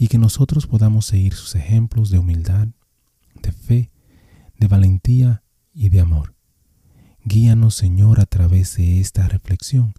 y que nosotros podamos seguir sus ejemplos de humildad, de fe, de valentía y de amor. Guíanos, Señor, a través de esta reflexión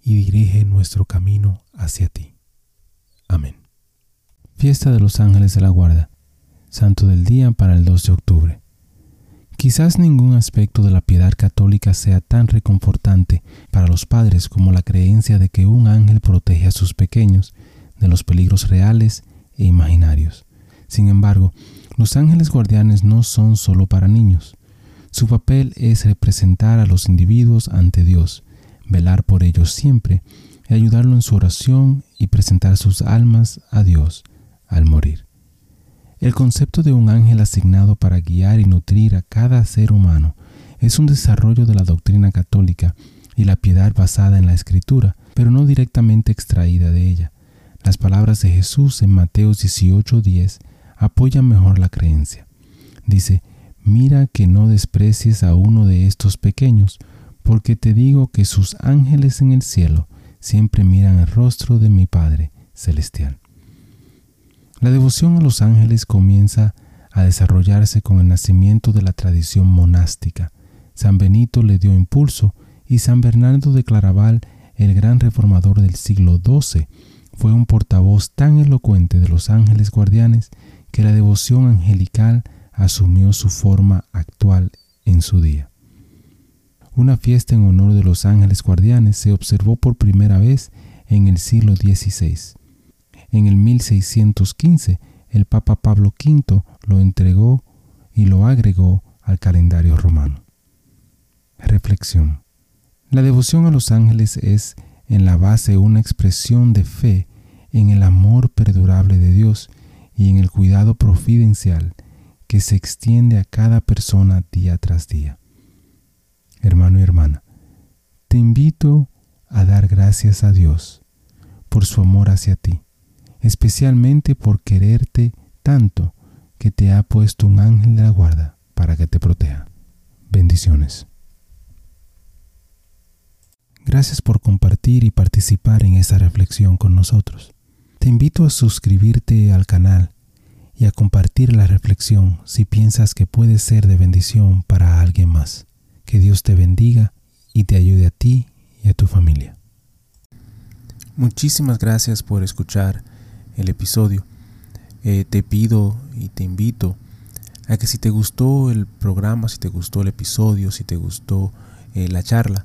y dirige nuestro camino hacia ti. Amén. Fiesta de los Ángeles de la Guarda, Santo del Día para el 2 de octubre. Quizás ningún aspecto de la piedad católica sea tan reconfortante para los padres como la creencia de que un ángel protege a sus pequeños de los peligros reales e imaginarios. Sin embargo, los ángeles guardianes no son solo para niños. Su papel es representar a los individuos ante Dios, velar por ellos siempre y ayudarlo en su oración y presentar sus almas a Dios al morir. El concepto de un ángel asignado para guiar y nutrir a cada ser humano es un desarrollo de la doctrina católica y la piedad basada en la escritura, pero no directamente extraída de ella. Las palabras de Jesús en Mateo 18:10 apoyan mejor la creencia. Dice, mira que no desprecies a uno de estos pequeños, porque te digo que sus ángeles en el cielo siempre miran el rostro de mi Padre celestial. La devoción a los ángeles comienza a desarrollarse con el nacimiento de la tradición monástica. San Benito le dio impulso y San Bernardo de Claraval, el gran reformador del siglo XII, fue un portavoz tan elocuente de los ángeles guardianes que la devoción angelical asumió su forma actual en su día. Una fiesta en honor de los ángeles guardianes se observó por primera vez en el siglo XVI. En el 1615, el Papa Pablo V lo entregó y lo agregó al calendario romano. Reflexión. La devoción a los ángeles es en la base una expresión de fe en el amor perdurable de Dios y en el cuidado providencial que se extiende a cada persona día tras día. Hermano y hermana, te invito a dar gracias a Dios por su amor hacia ti, especialmente por quererte tanto que te ha puesto un ángel de la guarda para que te proteja. Bendiciones. Gracias por compartir y participar en esta reflexión con nosotros. Te invito a suscribirte al canal y a compartir la reflexión si piensas que puede ser de bendición para alguien más. Que Dios te bendiga y te ayude a ti y a tu familia. Muchísimas gracias por escuchar el episodio. Eh, te pido y te invito a que si te gustó el programa, si te gustó el episodio, si te gustó eh, la charla,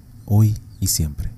hoy y siempre.